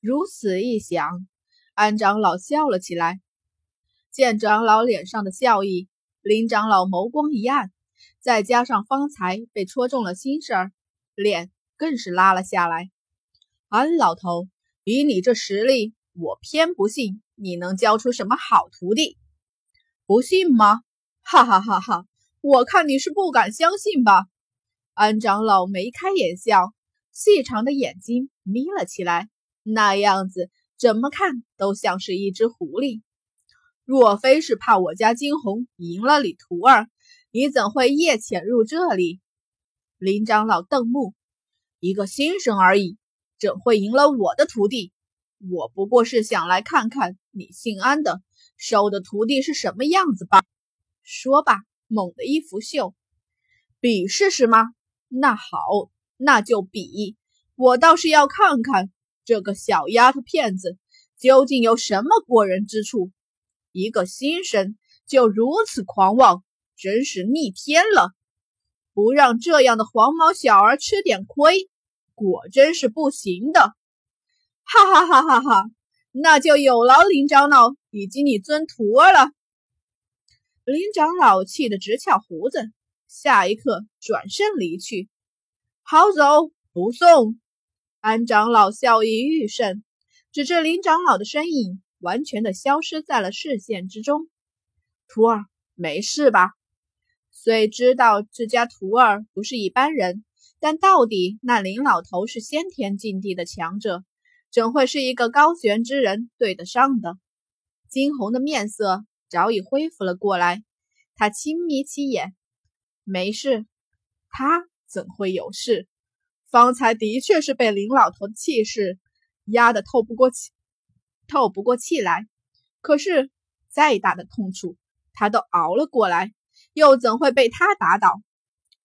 如此一想，安长老笑了起来。见长老脸上的笑意，林长老眸光一暗，再加上方才被戳中了心事儿，脸更是拉了下来。安老头，以你这实力，我偏不信你能教出什么好徒弟。不信吗？哈哈哈哈！我看你是不敢相信吧？安长老眉开眼笑，细长的眼睛眯了起来，那样子怎么看都像是一只狐狸。若非是怕我家金红赢了你徒儿，你怎会夜潜入这里？林长老瞪目，一个新生而已，怎会赢了我的徒弟？我不过是想来看看你姓安的收的徒弟是什么样子吧。说罢，猛地一拂袖，比试试吗？那好，那就比。我倒是要看看这个小丫头片子究竟有什么过人之处。一个新生就如此狂妄，真是逆天了！不让这样的黄毛小儿吃点亏，果真是不行的。哈哈哈哈哈！那就有劳林长老以及你尊徒儿了。林长老气得直翘胡子，下一刻转身离去。好走不送。安长老笑意愈甚，指着林长老的身影，完全的消失在了视线之中。徒儿没事吧？虽知道这家徒儿不是一般人，但到底那林老头是先天境地的强者，怎会是一个高悬之人对得上的？惊鸿的面色。早已恢复了过来，他轻眯起眼，没事，他怎会有事？方才的确是被林老头的气势压得透不过气，透不过气来。可是再大的痛楚，他都熬了过来，又怎会被他打倒？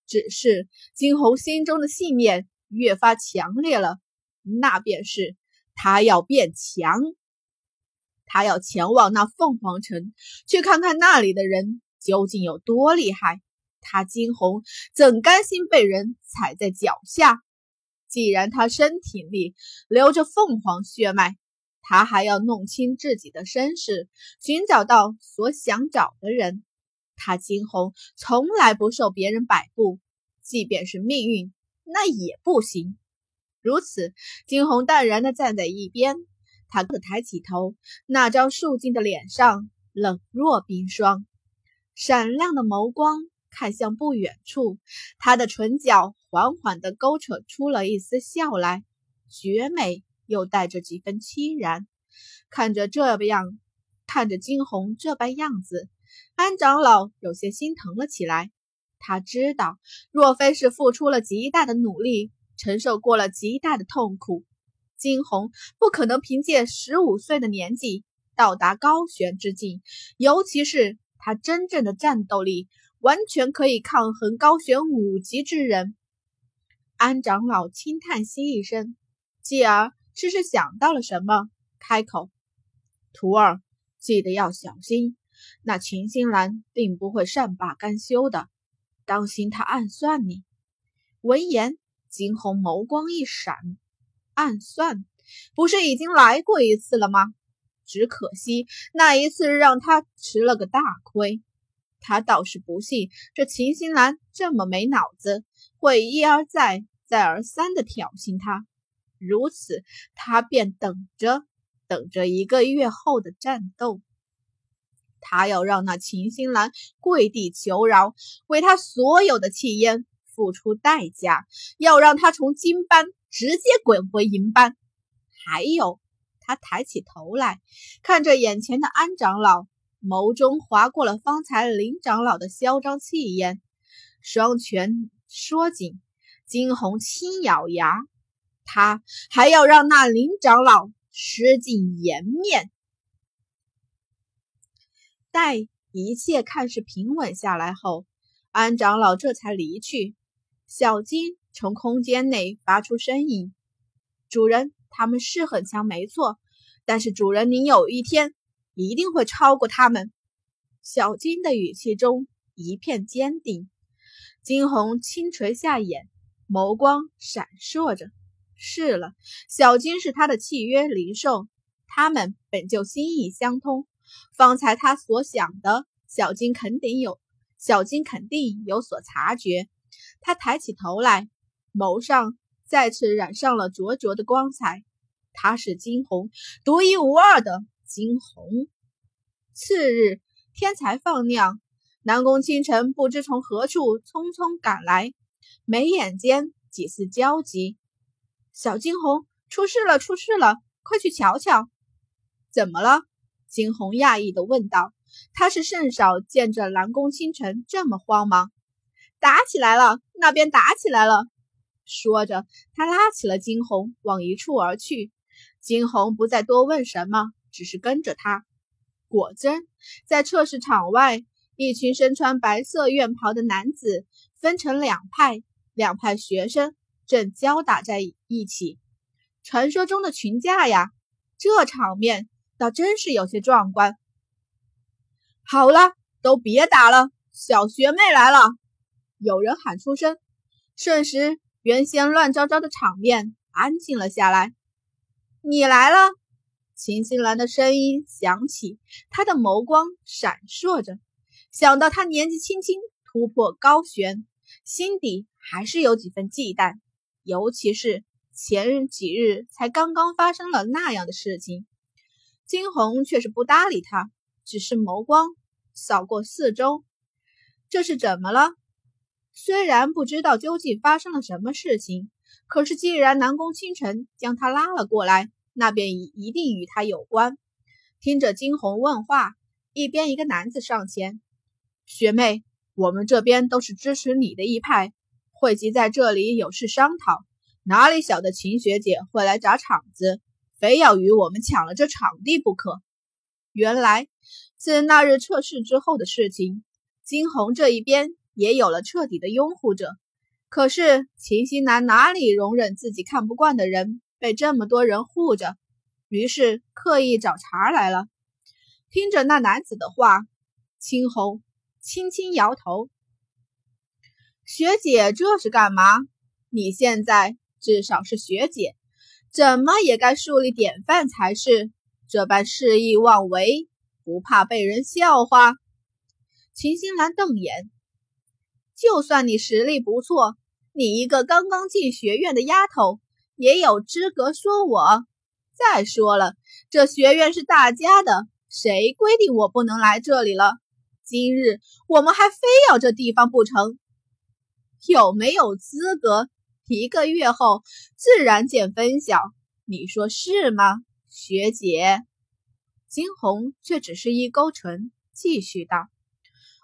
只是金红心中的信念越发强烈了，那便是他要变强。他要前往那凤凰城，去看看那里的人究竟有多厉害。他金红怎甘心被人踩在脚下？既然他身体里流着凤凰血脉，他还要弄清自己的身世，寻找到所想找的人。他惊鸿从来不受别人摆布，即便是命运，那也不行。如此，惊鸿淡然地站在一边。他可抬起头，那张肃静的脸上冷若冰霜，闪亮的眸光看向不远处。他的唇角缓缓地勾扯出了一丝笑来，绝美又带着几分凄然。看着这样，看着惊鸿这般样子，安长老有些心疼了起来。他知道，若非是付出了极大的努力，承受过了极大的痛苦。金红不可能凭借十五岁的年纪到达高悬之境，尤其是他真正的战斗力完全可以抗衡高悬五级之人。安长老轻叹息一声，继而似是想到了什么，开口：“徒儿，记得要小心，那秦心兰定不会善罢甘休的，当心他暗算你。”闻言，惊鸿眸光一闪。暗算，不是已经来过一次了吗？只可惜那一次让他吃了个大亏。他倒是不信这秦心兰这么没脑子，会一而再、再而三的挑衅他。如此，他便等着，等着一个月后的战斗。他要让那秦心兰跪地求饶，为他所有的气焰付出代价，要让他从金班。直接滚回银班。还有，他抬起头来，看着眼前的安长老，眸中划过了方才林长老的嚣张气焰，双拳缩紧，惊鸿轻咬牙，他还要让那林长老失尽颜面。待一切看似平稳下来后，安长老这才离去。小金。从空间内发出声音：“主人，他们是很强，没错。但是主人，您有一天一定会超过他们。”小金的语气中一片坚定。金红轻垂下眼，眸光闪烁着：“是了，小金是他的契约灵兽，他们本就心意相通。方才他所想的，小金肯定有，小金肯定有所察觉。他抬起头来，眸上再次染上了灼灼的光彩。他是金红，独一无二的金红。次日天才放亮，南宫清晨不知从何处匆匆赶来，眉眼间几丝焦急。小金红，出事了，出事了，快去瞧瞧！怎么了？惊鸿讶异的问道。他是甚少见着南宫清晨这么慌忙。打起来了，那边打起来了。说着，他拉起了惊鸿，往一处而去。惊鸿不再多问什么，只是跟着他。果真，在测试场外，一群身穿白色院袍的男子分成两派，两派学生正交打在一起。传说中的群架呀，这场面倒真是有些壮观。好了，都别打了，小学妹来了！有人喊出声，瞬时原先乱糟糟的场面安静了下来。你来了，秦心兰的声音响起，她的眸光闪烁着。想到她年纪轻轻突破高悬，心底还是有几分忌惮，尤其是前几日才刚刚发生了那样的事情。金红却是不搭理他，只是眸光扫过四周，这是怎么了？虽然不知道究竟发生了什么事情。可是，既然南宫清晨将他拉了过来，那便一一定与他有关。听着惊鸿问话，一边一个男子上前：“学妹，我们这边都是支持你的一派，汇集在这里有事商讨。哪里晓得秦学姐会来砸场子，非要与我们抢了这场地不可？”原来，自那日测试之后的事情，惊鸿这一边也有了彻底的拥护者。可是秦心南哪里容忍自己看不惯的人被这么多人护着，于是刻意找茬来了。听着那男子的话，青红轻轻摇头：“学姐这是干嘛？你现在至少是学姐，怎么也该树立典范才是。这般肆意妄为，不怕被人笑话？”秦心兰瞪眼：“就算你实力不错。”你一个刚刚进学院的丫头，也有资格说我？再说了，这学院是大家的，谁规定我不能来这里了？今日我们还非要这地方不成？有没有资格？一个月后自然见分晓，你说是吗，学姐？金红却只是一勾唇，继续道：“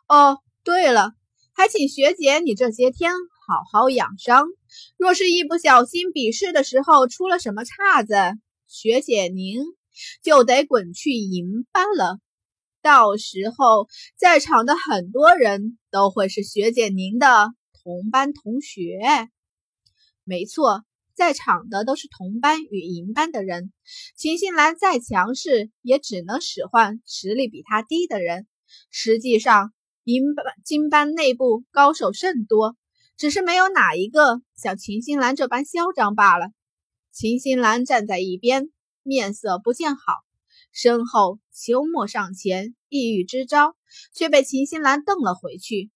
哦，对了，还请学姐你这些天。”好好养伤，若是一不小心比试的时候出了什么岔子，学姐您就得滚去银班了。到时候在场的很多人都会是学姐您的同班同学。没错，在场的都是同班与银班的人。秦心兰再强势，也只能使唤实力比她低的人。实际上，银班、金班内部高手甚多。只是没有哪一个像秦心兰这般嚣张罢了。秦心兰站在一边，面色不见好。身后秋末上前意欲支招，却被秦心兰瞪了回去。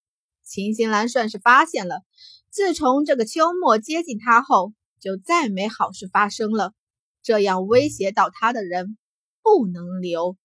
秦心兰算是发现了，自从这个秋末接近他后，就再没好事发生了。这样威胁到他的人，不能留。